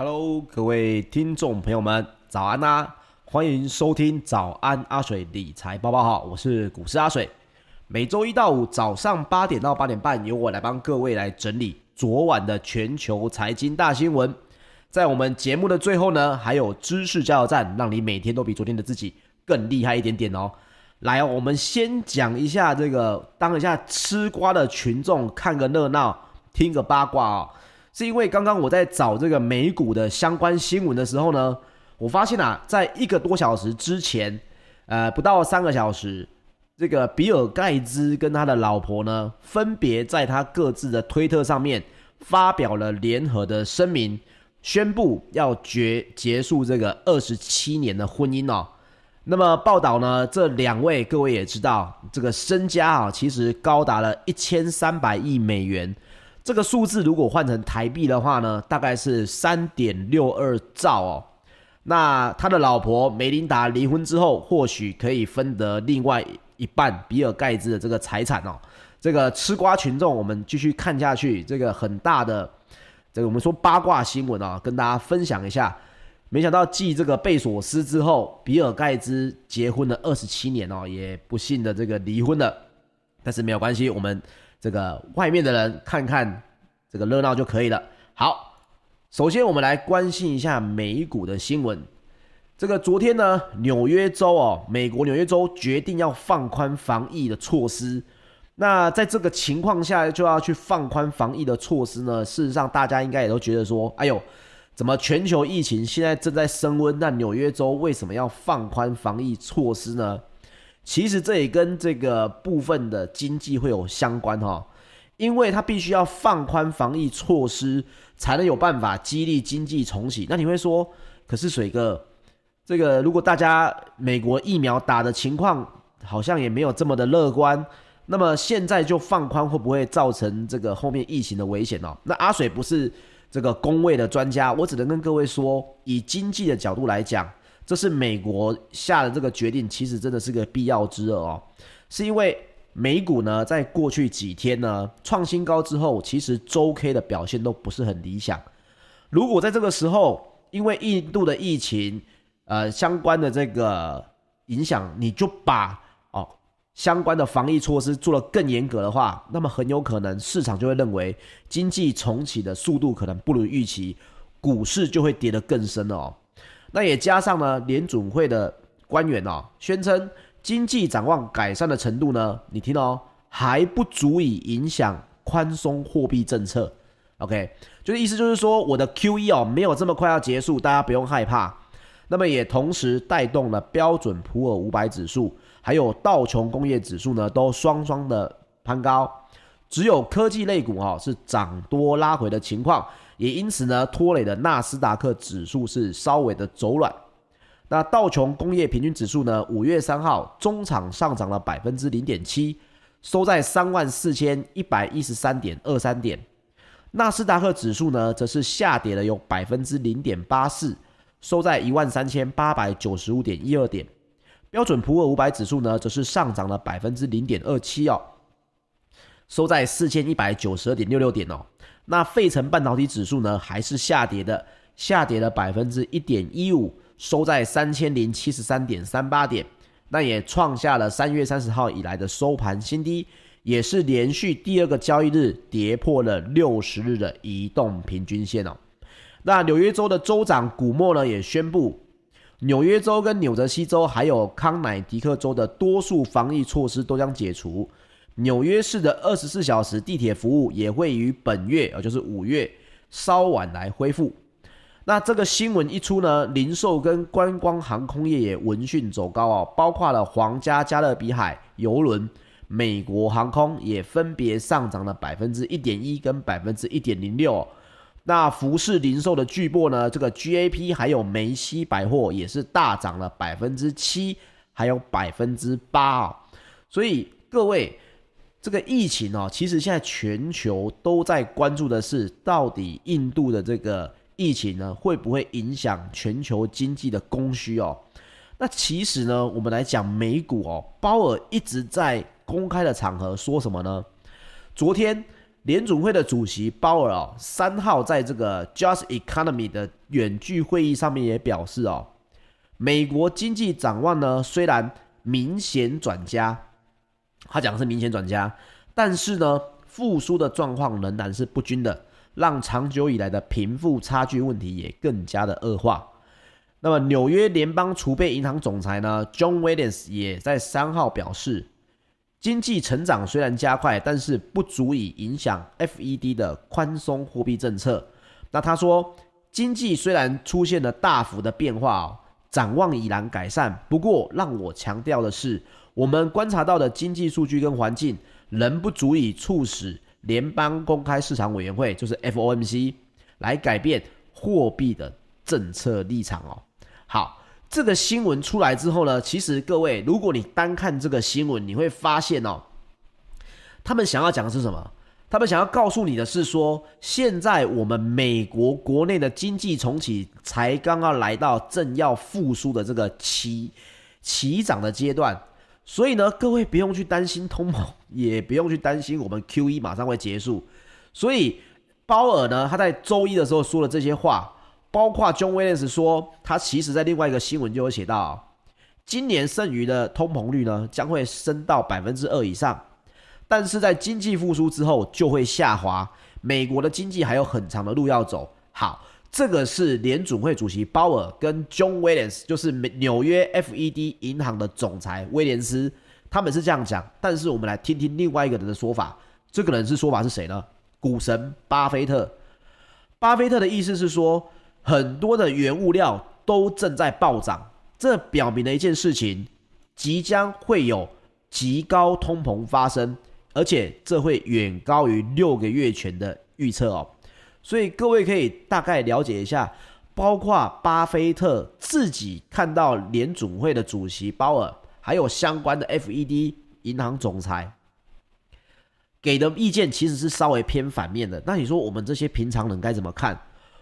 Hello，各位听众朋友们，早安呐、啊！欢迎收听早安阿水理财包包号，我是股市阿水。每周一到五早上八点到八点半，由我来帮各位来整理昨晚的全球财经大新闻。在我们节目的最后呢，还有知识加油站，让你每天都比昨天的自己更厉害一点点哦。来，我们先讲一下这个，当一下吃瓜的群众看个热闹，听个八卦哦。是因为刚刚我在找这个美股的相关新闻的时候呢，我发现啊，在一个多小时之前，呃，不到三个小时，这个比尔盖茨跟他的老婆呢，分别在他各自的推特上面发表了联合的声明，宣布要决结束这个二十七年的婚姻哦。那么报道呢，这两位各位也知道，这个身家啊，其实高达了一千三百亿美元。这个数字如果换成台币的话呢，大概是三点六二兆哦。那他的老婆梅琳达离婚之后，或许可以分得另外一半比尔盖茨的这个财产哦。这个吃瓜群众，我们继续看下去。这个很大的，这个我们说八卦新闻啊，跟大家分享一下。没想到继这个贝索斯之后，比尔盖茨结婚了二十七年哦，也不幸的这个离婚了。但是没有关系，我们。这个外面的人看看这个热闹就可以了。好，首先我们来关心一下美股的新闻。这个昨天呢，纽约州哦，美国纽约州决定要放宽防疫的措施。那在这个情况下，就要去放宽防疫的措施呢？事实上，大家应该也都觉得说，哎呦，怎么全球疫情现在正在升温？那纽约州为什么要放宽防疫措施呢？其实这也跟这个部分的经济会有相关哈，因为它必须要放宽防疫措施，才能有办法激励经济重启。那你会说，可是水哥，这个如果大家美国疫苗打的情况好像也没有这么的乐观，那么现在就放宽会不会造成这个后面疫情的危险呢？那阿水不是这个公卫的专家，我只能跟各位说，以经济的角度来讲。这是美国下的这个决定，其实真的是个必要之恶哦。是因为美股呢，在过去几天呢创新高之后，其实周 K 的表现都不是很理想。如果在这个时候，因为印度的疫情，呃，相关的这个影响，你就把哦相关的防疫措施做得更严格的话，那么很有可能市场就会认为经济重启的速度可能不如预期，股市就会跌得更深了哦。那也加上呢，联准会的官员哦，宣称经济展望改善的程度呢，你听哦，还不足以影响宽松货币政策。OK，就是意思就是说，我的 QE 哦，没有这么快要结束，大家不用害怕。那么也同时带动了标准普尔五百指数，还有道琼工业指数呢，都双双的攀高。只有科技类股哦，是涨多拉回的情况。也因此呢，拖累的纳斯达克指数是稍微的走软。那道琼工业平均指数呢，五月三号中场上涨了百分之零点七，收在三万四千一百一十三点二三点。纳斯达克指数呢，则是下跌了有百分之零点八四，收在一万三千八百九十五点一二点。标准普尔五百指数呢，则是上涨了百分之零点二七哦，收在四千一百九十二点六六点哦。那费城半导体指数呢，还是下跌的，下跌了百分之一点一五，收在三千零七十三点三八点，那也创下了三月三十号以来的收盘新低，也是连续第二个交易日跌破了六十日的移动平均线哦。那纽约州的州长古默呢，也宣布，纽约州跟纽泽西州还有康乃狄克州的多数防疫措施都将解除。纽约市的二十四小时地铁服务也会于本月，也就是五月稍晚来恢复。那这个新闻一出呢，零售跟观光航空业也闻讯走高哦，包括了皇家加勒比海邮轮、美国航空也分别上涨了百分之一点一跟百分之一点零六。那服饰零售的巨擘呢，这个 GAP 还有梅西百货也是大涨了百分之七，还有百分之八哦。所以各位。这个疫情哦，其实现在全球都在关注的是，到底印度的这个疫情呢，会不会影响全球经济的供需哦？那其实呢，我们来讲美股哦，鲍尔一直在公开的场合说什么呢？昨天联准会的主席鲍尔哦，三号在这个 Just Economy 的远距会议上面也表示哦，美国经济展望呢虽然明显转佳，他讲的是明显转佳，但是呢复苏的状况仍然是不均的，让长久以来的贫富差距问题也更加的恶化。那么纽约联邦储备银行总裁呢 John Williams 也在三号表示。经济成长虽然加快，但是不足以影响 FED 的宽松货币政策。那他说，经济虽然出现了大幅的变化哦，展望已然改善。不过，让我强调的是，我们观察到的经济数据跟环境仍不足以促使联邦公开市场委员会，就是 FOMC，来改变货币的政策立场哦。好。这个新闻出来之后呢，其实各位，如果你单看这个新闻，你会发现哦，他们想要讲的是什么？他们想要告诉你的是说，现在我们美国国内的经济重启才刚刚来到正要复苏的这个起起涨的阶段，所以呢，各位不用去担心通膨，也不用去担心我们 QE 马上会结束。所以鲍尔呢，他在周一的时候说了这些话。包括 John Williams 说，他其实在另外一个新闻就有写到，今年剩余的通膨率呢将会升到百分之二以上，但是在经济复苏之后就会下滑。美国的经济还有很长的路要走。好，这个是联准会主席鲍尔跟 John Williams，就是纽约 FED 银行的总裁威廉斯，他们是这样讲。但是我们来听听另外一个人的说法，这个人是说法是谁呢？股神巴菲特。巴菲特的意思是说。很多的原物料都正在暴涨，这表明了一件事情，即将会有极高通膨发生，而且这会远高于六个月前的预测哦。所以各位可以大概了解一下，包括巴菲特自己看到联准会的主席鲍尔，还有相关的 FED 银行总裁给的意见，其实是稍微偏反面的。那你说我们这些平常人该怎么看？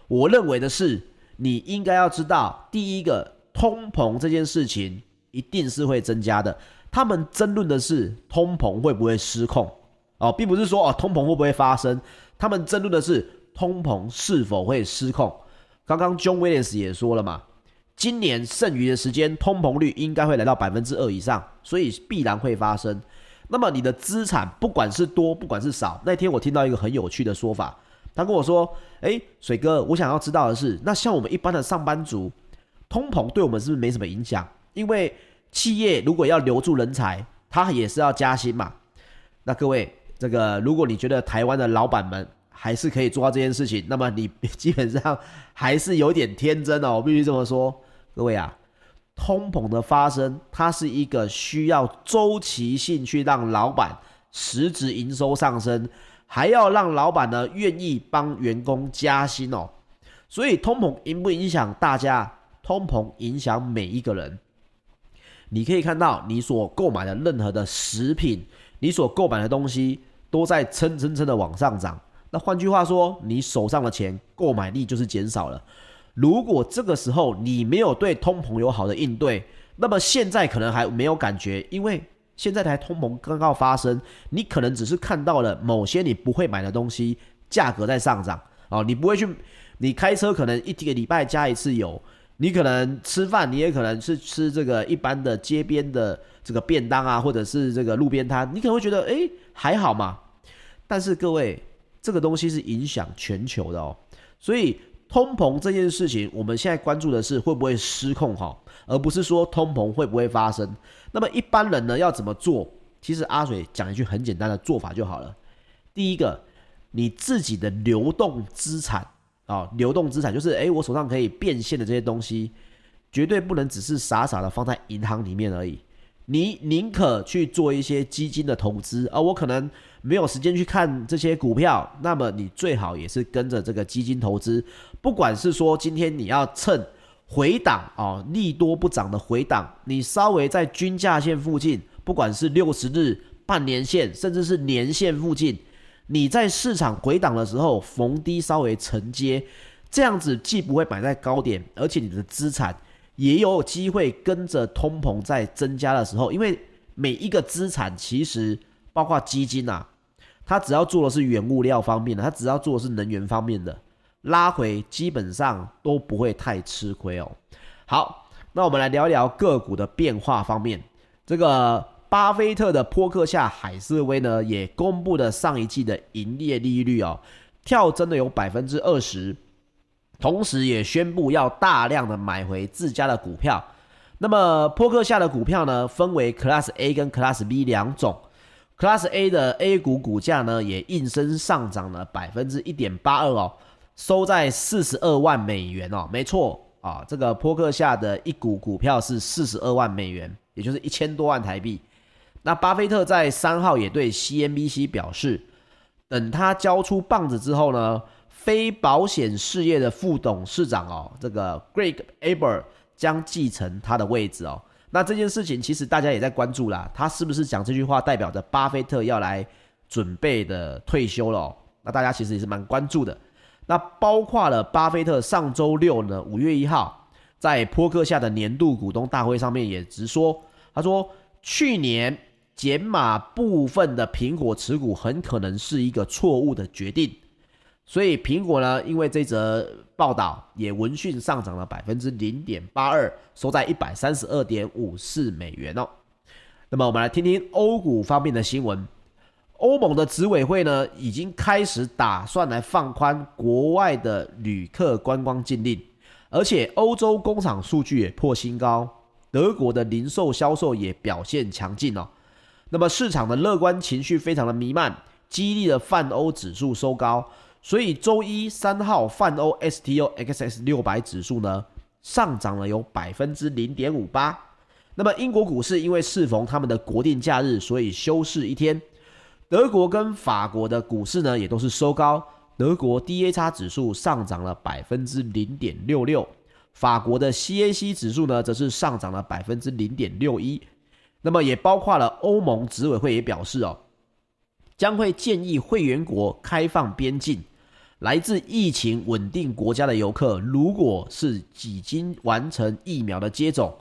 我认为的是，你应该要知道，第一个，通膨这件事情一定是会增加的。他们争论的是通膨会不会失控哦，并不是说哦通膨会不会发生，他们争论的是通膨是否会失控。刚刚 John Williams 也说了嘛，今年剩余的时间，通膨率应该会来到百分之二以上，所以必然会发生。那么你的资产不管是多，不管是少，那天我听到一个很有趣的说法。他跟我说：“诶，水哥，我想要知道的是，那像我们一般的上班族，通膨对我们是不是没什么影响？因为企业如果要留住人才，他也是要加薪嘛。那各位，这个如果你觉得台湾的老板们还是可以做到这件事情，那么你 基本上还是有点天真哦。我必须这么说，各位啊，通膨的发生，它是一个需要周期性去让老板实质营收上升。”还要让老板呢愿意帮员工加薪哦，所以通膨影不影响大家？通膨影响每一个人。你可以看到，你所购买的任何的食品，你所购买的东西都在蹭蹭蹭的往上涨。换句话说，你手上的钱购买力就是减少了。如果这个时候你没有对通膨有好的应对，那么现在可能还没有感觉，因为。现在台通膨刚刚发生，你可能只是看到了某些你不会买的东西价格在上涨哦，你不会去，你开车可能一个礼拜加一次油，你可能吃饭你也可能是吃这个一般的街边的这个便当啊，或者是这个路边摊，你可能会觉得诶还好嘛，但是各位这个东西是影响全球的哦，所以通膨这件事情我们现在关注的是会不会失控哈，而不是说通膨会不会发生。那么一般人呢要怎么做？其实阿水讲一句很简单的做法就好了。第一个，你自己的流动资产啊，流动资产就是诶，我手上可以变现的这些东西，绝对不能只是傻傻的放在银行里面而已。你宁可去做一些基金的投资，而我可能没有时间去看这些股票，那么你最好也是跟着这个基金投资。不管是说今天你要趁。回档啊，利多不涨的回档，你稍微在均价线附近，不管是六十日、半年线，甚至是年线附近，你在市场回档的时候逢低稍微承接，这样子既不会买在高点，而且你的资产也有机会跟着通膨在增加的时候，因为每一个资产其实包括基金啊，它只要做的是原物料方面的，它只要做的是能源方面的，拉回基本上都不会太吃亏哦。好，那我们来聊一聊个股的变化方面。这个巴菲特的波克夏海瑟威呢，也公布了上一季的营业利率哦，跳增了有百分之二十，同时也宣布要大量的买回自家的股票。那么波克夏的股票呢，分为 Class A 跟 Class B 两种。Class A 的 A 股股价呢，也应声上涨了百分之一点八二哦，收在四十二万美元哦，没错啊，这个波克夏的一股股票是四十二万美元，也就是一千多万台币。那巴菲特在三号也对 CNBC 表示，等他交出棒子之后呢，非保险事业的副董事长哦，这个 Greg Abel 将继承他的位置哦。那这件事情其实大家也在关注啦，他是不是讲这句话代表着巴菲特要来准备的退休了？那大家其实也是蛮关注的。那包括了巴菲特上周六呢，五月一号在波克下的年度股东大会上面也直说，他说去年减码部分的苹果持股很可能是一个错误的决定。所以苹果呢，因为这则报道也闻讯上涨了百分之零点八二，收在一百三十二点五四美元哦。那么我们来听听欧股方面的新闻。欧盟的执委会呢，已经开始打算来放宽国外的旅客观光禁令，而且欧洲工厂数据也破新高，德国的零售销售也表现强劲哦。那么市场的乐观情绪非常的弥漫，激励了泛欧指数收高。所以周一三号泛欧 STOXX 六百指数呢，上涨了有百分之零点五八。那么英国股市因为适逢他们的国定假日，所以休市一天。德国跟法国的股市呢也都是收高，德国 DAX 指数上涨了百分之零点六六，法国的 CAC 指数呢则是上涨了百分之零点六一。那么也包括了欧盟执委会也表示哦，将会建议会员国开放边境。来自疫情稳定国家的游客，如果是已经完成疫苗的接种，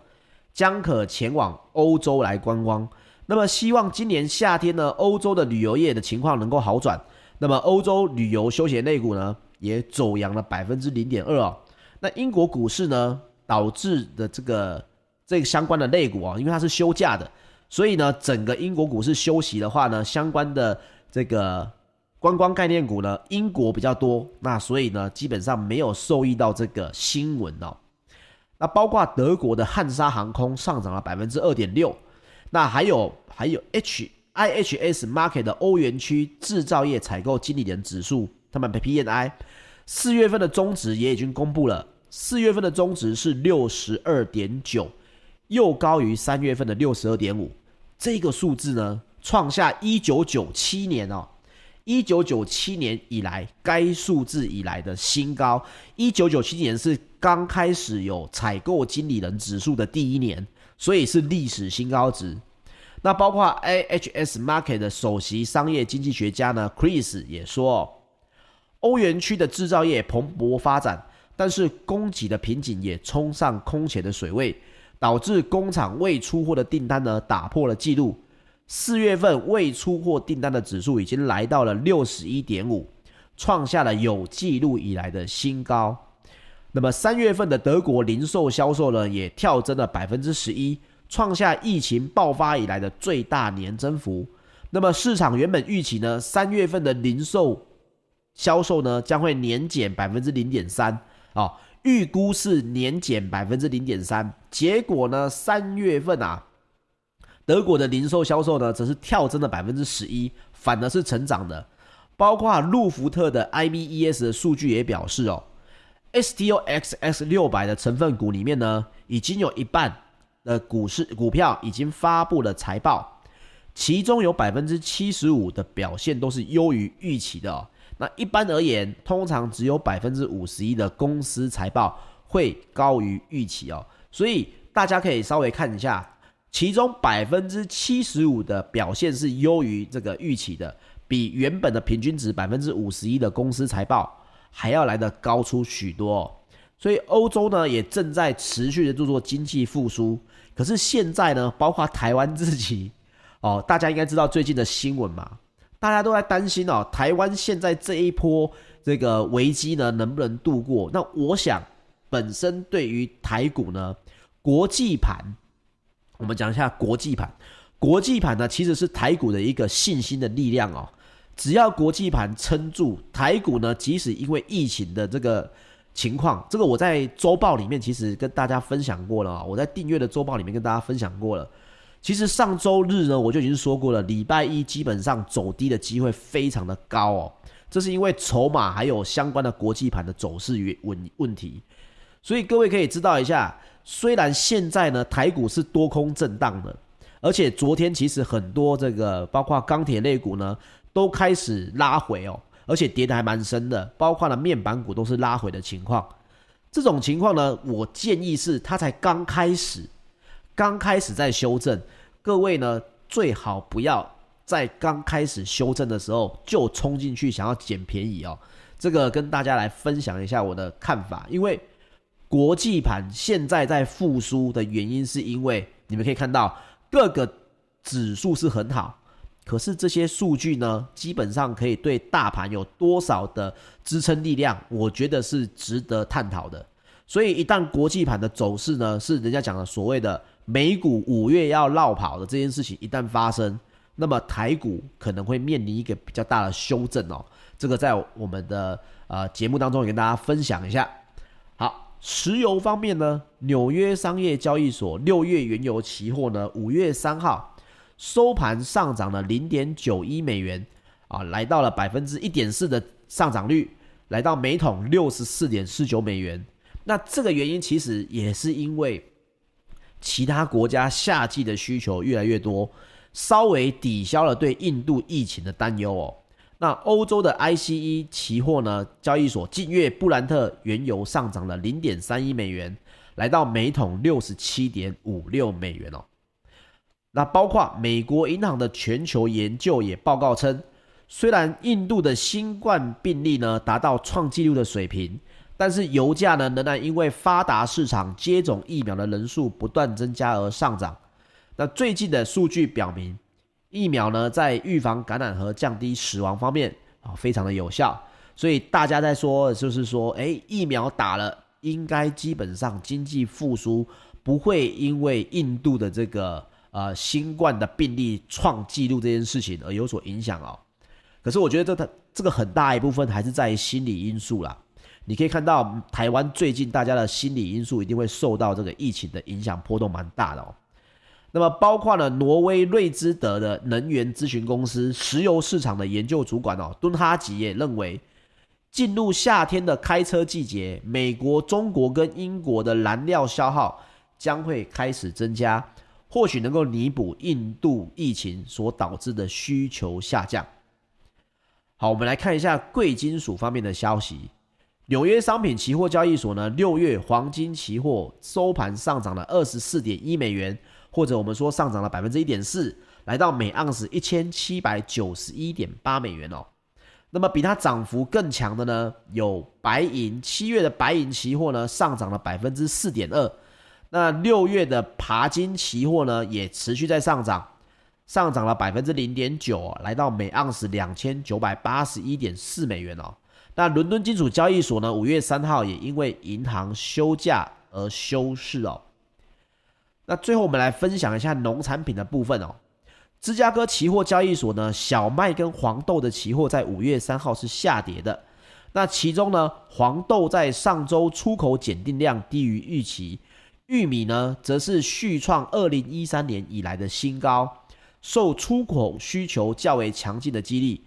将可前往欧洲来观光。那么，希望今年夏天呢，欧洲的旅游业的情况能够好转。那么，欧洲旅游休闲类股呢，也走扬了百分之零点二哦。那英国股市呢，导致的这个这个相关的类股啊，因为它是休假的，所以呢，整个英国股市休息的话呢，相关的这个。观光概念股呢，英国比较多，那所以呢，基本上没有受益到这个新闻哦。那包括德国的汉莎航空上涨了百分之二点六，那还有还有 H IHS Market 的欧元区制造业采购经理人指数，他们 PMI 四月份的终值也已经公布了，四月份的终值是六十二点九，又高于三月份的六十二点五，这个数字呢，创下一九九七年哦。一九九七年以来，该数字以来的新高。一九九七年是刚开始有采购经理人指数的第一年，所以是历史新高值。那包括 IHS Markit 的首席商业经济学家呢，Chris 也说，欧元区的制造业蓬勃发展，但是供给的瓶颈也冲上空前的水位，导致工厂未出货的订单呢打破了纪录。四月份未出货订单的指数已经来到了六十一点五，创下了有记录以来的新高。那么三月份的德国零售销售呢，也跳增了百分之十一，创下疫情爆发以来的最大年增幅。那么市场原本预期呢，三月份的零售销售呢将会年减百分之零点三啊，预估是年减百分之零点三，结果呢三月份啊。德国的零售销售呢，则是跳增了百分之十一，反而是成长的。包括路孚特的 IBES 的数据也表示哦，STOXX 六百的成分股里面呢，已经有一半的股市股票已经发布了财报，其中有百分之七十五的表现都是优于预期的哦。那一般而言，通常只有百分之五十一的公司财报会高于预期哦。所以大家可以稍微看一下。其中百分之七十五的表现是优于这个预期的，比原本的平均值百分之五十一的公司财报还要来得高出许多。所以欧洲呢也正在持续的做做经济复苏。可是现在呢，包括台湾自己哦，大家应该知道最近的新闻嘛？大家都在担心哦，台湾现在这一波这个危机呢，能不能度过？那我想，本身对于台股呢，国际盘，我们讲一下国际盘。国际盘呢，其实是台股的一个信心的力量哦。只要国际盘撑住，台股呢，即使因为疫情的这个情况，这个我在周报里面其实跟大家分享过了，我在订阅的周报里面跟大家分享过了。其实上周日呢，我就已经说过了，礼拜一基本上走低的机会非常的高哦。这是因为筹码还有相关的国际盘的走势与问问题，所以各位可以知道一下，虽然现在呢台股是多空震荡的。而且昨天其实很多这个包括钢铁类股呢，都开始拉回哦，而且跌的还蛮深的，包括了面板股都是拉回的情况。这种情况呢，我建议是它才刚开始，刚开始在修正，各位呢最好不要在刚开始修正的时候就冲进去想要捡便宜哦。这个跟大家来分享一下我的看法，因为国际盘现在在复苏的原因，是因为你们可以看到。各个指数是很好，可是这些数据呢，基本上可以对大盘有多少的支撑力量？我觉得是值得探讨的。所以一旦国际盘的走势呢，是人家讲的所谓的美股五月要落跑的这件事情一旦发生，那么台股可能会面临一个比较大的修正哦。这个在我们的呃节目当中也跟大家分享一下。石油方面呢，纽约商业交易所六月原油期货呢，五月三号收盘上涨了零点九一美元，啊，来到了百分之一点四的上涨率，来到每桶六十四点四九美元。那这个原因其实也是因为其他国家夏季的需求越来越多，稍微抵消了对印度疫情的担忧哦。那欧洲的 ICE 期货呢，交易所近月布兰特原油上涨了零点三一美元，来到每桶六十七点五六美元哦。那包括美国银行的全球研究也报告称，虽然印度的新冠病例呢达到创纪录的水平，但是油价呢仍然因为发达市场接种疫苗的人数不断增加而上涨。那最近的数据表明，疫苗呢，在预防感染和降低死亡方面啊，非常的有效。所以大家在说，就是说，诶，疫苗打了，应该基本上经济复苏不会因为印度的这个呃新冠的病例创纪录这件事情而有所影响哦。可是我觉得这它这个很大一部分还是在于心理因素啦。你可以看到台湾最近大家的心理因素一定会受到这个疫情的影响，波动蛮大的哦。那么，包括了挪威瑞兹德的能源咨询公司石油市场的研究主管哦，敦哈吉也认为，进入夏天的开车季节，美国、中国跟英国的燃料消耗将会开始增加，或许能够弥补印度疫情所导致的需求下降。好，我们来看一下贵金属方面的消息。纽约商品期货交易所呢，六月黄金期货收盘上涨了二十四点一美元。或者我们说上涨了百分之一点四，来到每盎司一千七百九十一点八美元哦。那么比它涨幅更强的呢，有白银，七月的白银期货呢上涨了百分之四点二。那六月的爬金期货呢也持续在上涨，上涨了百分之零点九，来到每盎司两千九百八十一点四美元哦。那伦敦金属交易所呢，五月三号也因为银行休假而休市哦。那最后我们来分享一下农产品的部分哦。芝加哥期货交易所呢，小麦跟黄豆的期货在五月三号是下跌的。那其中呢，黄豆在上周出口检定量低于预期，玉米呢则是续创二零一三年以来的新高，受出口需求较为强劲的激励。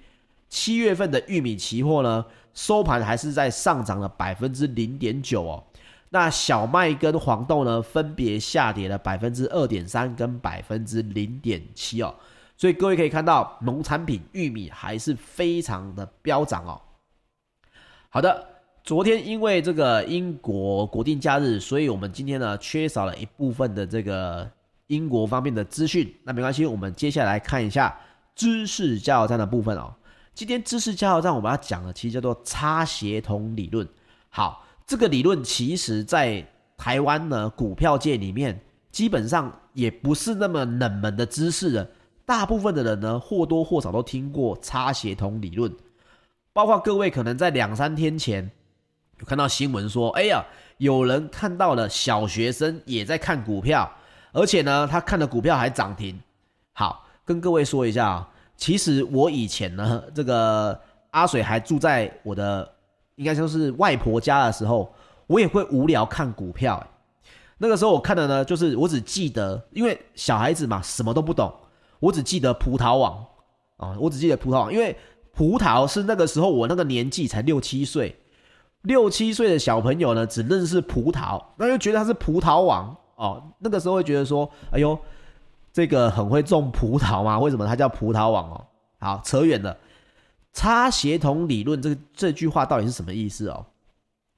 七月份的玉米期货呢，收盘还是在上涨了百分之零点九哦。那小麦跟黄豆呢，分别下跌了百分之二点三跟百分之零点七哦，所以各位可以看到，农产品玉米还是非常的飙涨哦。好的，昨天因为这个英国国定假日，所以我们今天呢缺少了一部分的这个英国方面的资讯。那没关系，我们接下来看一下知识加油站的部分哦。今天知识加油站我们要讲的其实叫做差协同理论。好。这个理论其实，在台湾呢股票界里面，基本上也不是那么冷门的知识了。大部分的人呢，或多或少都听过差协同理论，包括各位可能在两三天前有看到新闻说，哎呀，有人看到了小学生也在看股票，而且呢，他看的股票还涨停。好，跟各位说一下啊，其实我以前呢，这个阿水还住在我的应该说是外婆家的时候，我也会无聊看股票。那个时候我看的呢，就是我只记得，因为小孩子嘛，什么都不懂。我只记得葡萄网啊，我只记得葡萄网，因为葡萄是那个时候我那个年纪才六七岁，六七岁的小朋友呢，只认识葡萄，那就觉得它是葡萄网哦。那个时候会觉得说，哎呦，这个很会种葡萄吗？为什么它叫葡萄网哦？好，扯远了。差协同理论这个这句话到底是什么意思哦？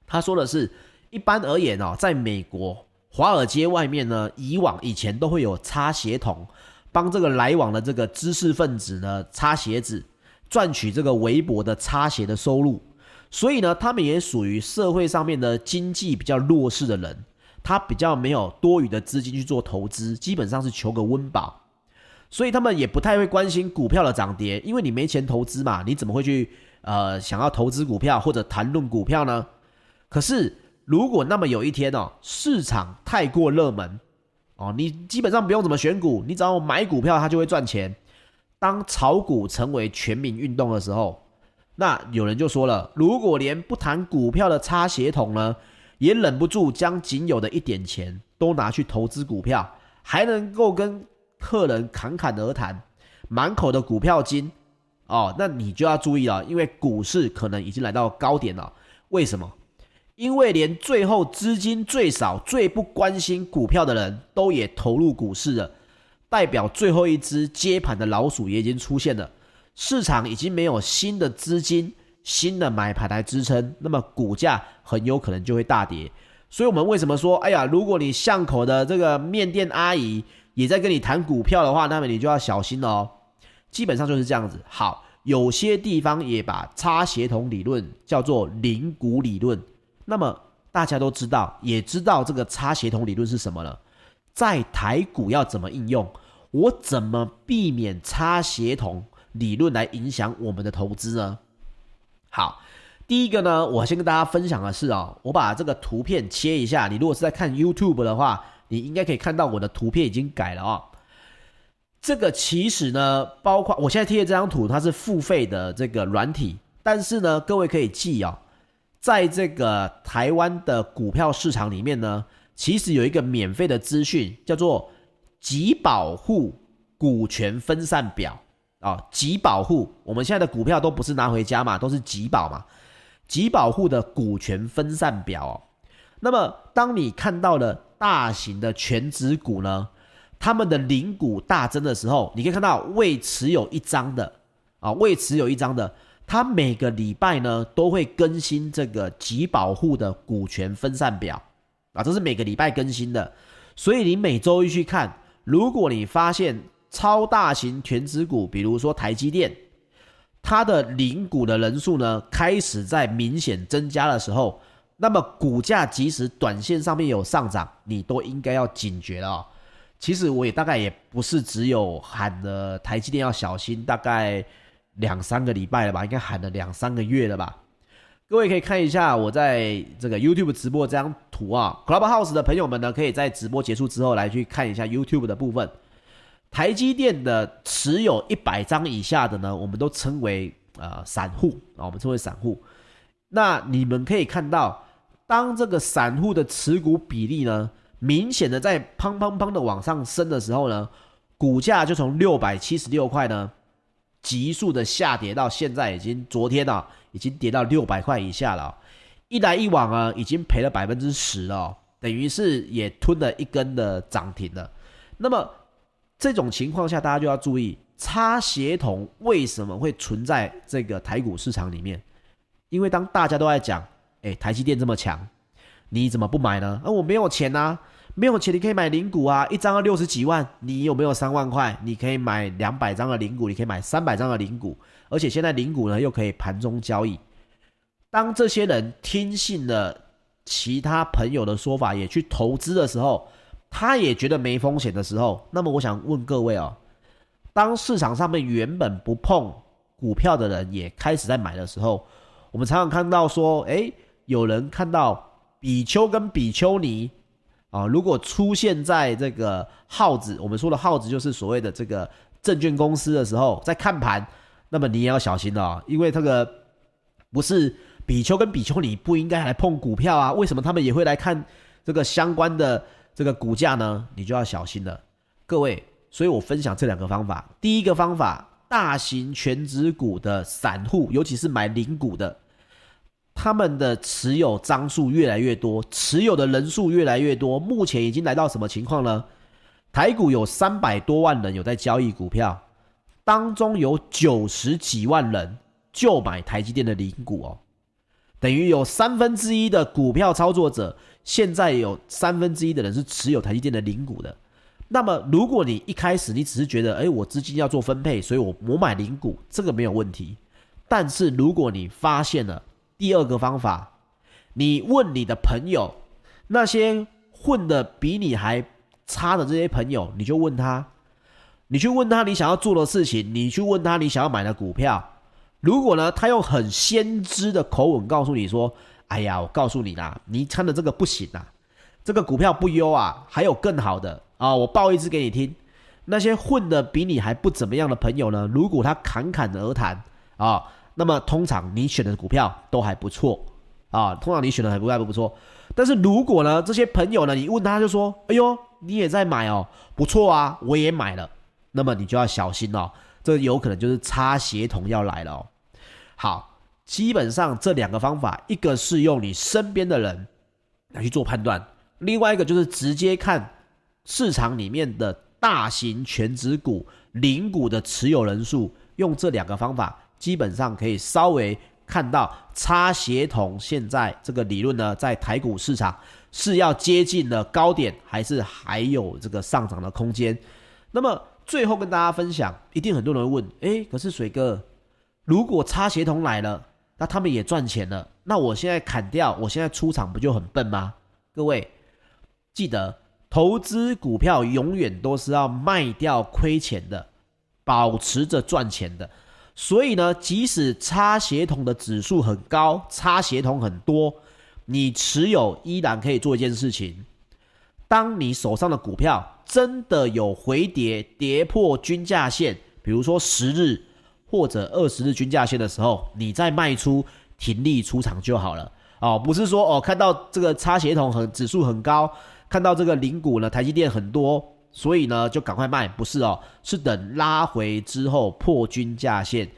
他说的是，一般而言哦，在美国华尔街外面呢，以往以前都会有差协同。帮这个来往的这个知识分子呢擦鞋子，赚取这个微薄的擦鞋的收入，所以呢，他们也属于社会上面的经济比较弱势的人，他比较没有多余的资金去做投资，基本上是求个温饱，所以他们也不太会关心股票的涨跌，因为你没钱投资嘛，你怎么会去呃想要投资股票或者谈论股票呢？可是如果那么有一天哦，市场太过热门。哦，你基本上不用怎么选股，你只要买股票，它就会赚钱。当炒股成为全民运动的时候，那有人就说了，如果连不谈股票的差协同呢，也忍不住将仅有的一点钱都拿去投资股票，还能够跟客人侃侃而谈，满口的股票金，哦，那你就要注意了，因为股市可能已经来到高点了。为什么？因为连最后资金最少、最不关心股票的人都也投入股市了，代表最后一只接盘的老鼠也已经出现了，市场已经没有新的资金、新的买盘来支撑，那么股价很有可能就会大跌。所以，我们为什么说，哎呀，如果你巷口的这个面店阿姨也在跟你谈股票的话，那么你就要小心了哦。基本上就是这样子。好，有些地方也把差协同理论叫做零股理论。那么大家都知道，也知道这个差协同理论是什么了。在台股要怎么应用？我怎么避免差协同理论来影响我们的投资呢？好，第一个呢，我先跟大家分享的是啊，我把这个图片切一下。你如果是在看 YouTube 的话，你应该可以看到我的图片已经改了啊。这个其实呢，包括我现在贴的这张图，它是付费的这个软体，但是呢，各位可以记啊。在这个台湾的股票市场里面呢，其实有一个免费的资讯，叫做集保户股权分散表啊。集保户，我们现在的股票都不是拿回家嘛，都是集保嘛。集保户的股权分散表哦。那么，当你看到了大型的全职股呢，他们的零股大增的时候，你可以看到未持有一张的啊，未持有一张的。他每个礼拜呢都会更新这个集保户的股权分散表啊，这是每个礼拜更新的，所以你每周一去看，如果你发现超大型全职股，比如说台积电，它的领股的人数呢开始在明显增加的时候，那么股价即使短线上面有上涨，你都应该要警觉了哦。其实我也大概也不是只有喊的台积电要小心，大概。两三个礼拜了吧，应该喊了两三个月了吧。各位可以看一下我在这个 YouTube 直播这张图啊，Clubhouse 的朋友们呢，可以在直播结束之后来去看一下 YouTube 的部分。台积电的持有一百张以下的呢，我们都称为呃散户啊，我们称为散户。那你们可以看到，当这个散户的持股比例呢，明显的在砰砰砰的往上升的时候呢，股价就从六百七十六块呢。急速的下跌到现在已经昨天啊，已经跌到六百块以下了，一来一往啊，已经赔了百分之十了，等于是也吞了一根的涨停了。那么这种情况下，大家就要注意差协同为什么会存在这个台股市场里面？因为当大家都在讲，哎，台积电这么强，你怎么不买呢？啊，我没有钱啊。没有钱，你可以买零股啊，一张要六十几万。你有没有三万块？你可以买两百张的零股，你可以买三百张的零股。而且现在零股呢，又可以盘中交易。当这些人听信了其他朋友的说法，也去投资的时候，他也觉得没风险的时候，那么我想问各位哦，当市场上面原本不碰股票的人也开始在买的时候，我们常常看到说，诶，有人看到比丘跟比丘尼啊，如果出现在这个号子，我们说的号子就是所谓的这个证券公司的时候，在看盘，那么你也要小心了，因为这个不是比丘跟比丘尼不应该来碰股票啊，为什么他们也会来看这个相关的这个股价呢？你就要小心了，各位。所以我分享这两个方法，第一个方法。大型全值股的散户，尤其是买零股的，他们的持有张数越来越多，持有的人数越来越多。目前已经来到什么情况呢？台股有三百多万人有在交易股票，当中有九十几万人就买台积电的零股哦，等于有三分之一的股票操作者，现在有三分之一的人是持有台积电的零股的。那么，如果你一开始你只是觉得，哎，我资金要做分配，所以我我买零股，这个没有问题。但是，如果你发现了第二个方法，你问你的朋友，那些混得比你还差的这些朋友，你就问他，你去问他你想要做的事情，你去问他你想要买的股票。如果呢，他用很先知的口吻告诉你说，哎呀，我告诉你啦，你看的这个不行啊，这个股票不优啊，还有更好的。啊，我报一只给你听。那些混得比你还不怎么样的朋友呢，如果他侃侃而谈啊，那么通常你选的股票都还不错啊，通常你选的还不还不错。但是如果呢，这些朋友呢，你问他就说，哎呦，你也在买哦，不错啊，我也买了，那么你就要小心哦，这有可能就是擦协同要来了哦。好，基本上这两个方法，一个是用你身边的人来去做判断，另外一个就是直接看。市场里面的大型全值股、零股的持有人数，用这两个方法，基本上可以稍微看到插协同现在这个理论呢，在台股市场是要接近了高点，还是还有这个上涨的空间？那么最后跟大家分享，一定很多人会问，诶，可是水哥，如果插协同来了，那他们也赚钱了，那我现在砍掉，我现在出场不就很笨吗？各位记得。投资股票永远都是要卖掉亏钱的，保持着赚钱的。所以呢，即使插协同的指数很高，插协同很多，你持有依然可以做一件事情：当你手上的股票真的有回跌，跌破均价线，比如说十日或者二十日均价线的时候，你再卖出，停利出场就好了。哦，不是说哦，看到这个插协同很指数很高。看到这个零股呢，台积电很多，所以呢就赶快卖，不是哦，是等拉回之后破均价线，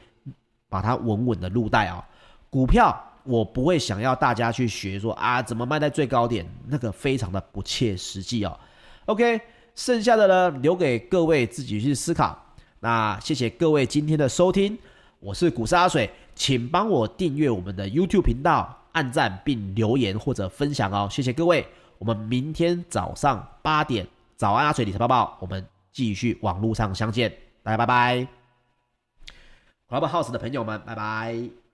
把它稳稳的入袋、哦。股票我不会想要大家去学说啊，怎么卖在最高点，那个非常的不切实际哦。OK，剩下的呢留给各位自己去思考。那谢谢各位今天的收听，我是股市阿水，请帮我订阅我们的 YouTube 频道，按赞并留言或者分享哦，谢谢各位。我们明天早上八点，早安阿水理财报报，我们继续网络上相见，大家拜拜，Clubhouse 的朋友们，拜拜。